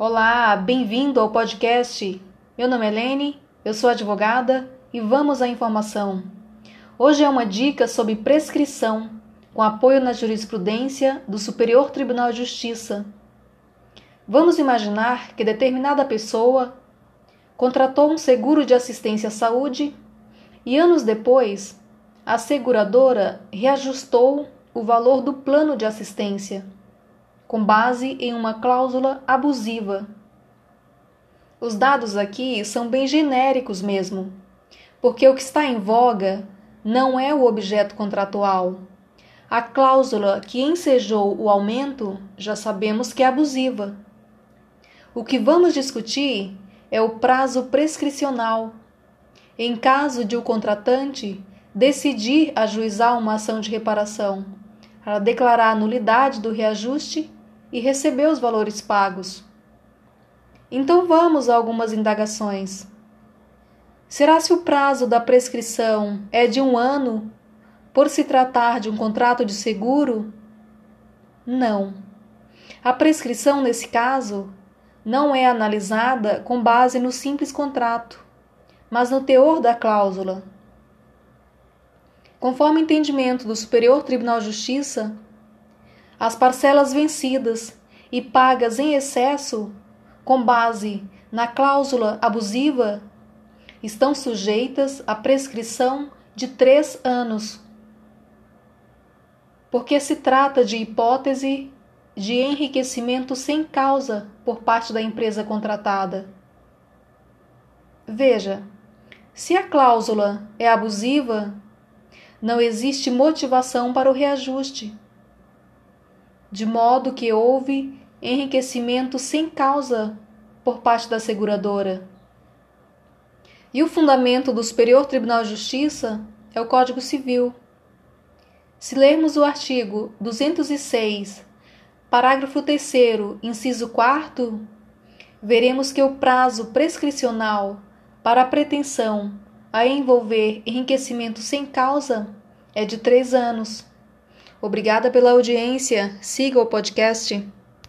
Olá, bem-vindo ao podcast. Meu nome é Lene, eu sou advogada e vamos à informação. Hoje é uma dica sobre prescrição, com apoio na jurisprudência do Superior Tribunal de Justiça. Vamos imaginar que determinada pessoa contratou um seguro de assistência à saúde e anos depois a seguradora reajustou o valor do plano de assistência, com base em uma cláusula abusiva. Os dados aqui são bem genéricos mesmo, porque o que está em voga não é o objeto contratual. A cláusula que ensejou o aumento já sabemos que é abusiva. O que vamos discutir é o prazo prescricional. Em caso de o contratante decidir ajuizar uma ação de reparação, para declarar a nulidade do reajuste e receber os valores pagos. Então vamos a algumas indagações. Será se o prazo da prescrição é de um ano, por se tratar de um contrato de seguro? Não. A prescrição, nesse caso, não é analisada com base no simples contrato, mas no teor da cláusula. Conforme entendimento do Superior Tribunal de Justiça, as parcelas vencidas e pagas em excesso, com base na cláusula abusiva, estão sujeitas à prescrição de três anos, porque se trata de hipótese de enriquecimento sem causa por parte da empresa contratada. Veja, se a cláusula é abusiva, não existe motivação para o reajuste, de modo que houve enriquecimento sem causa por parte da seguradora. E o fundamento do Superior Tribunal de Justiça é o Código Civil. Se lermos o artigo 206, parágrafo 3, inciso 4, veremos que o prazo prescricional para a pretensão a envolver enriquecimento sem causa é de três anos. Obrigada pela audiência. Siga o podcast.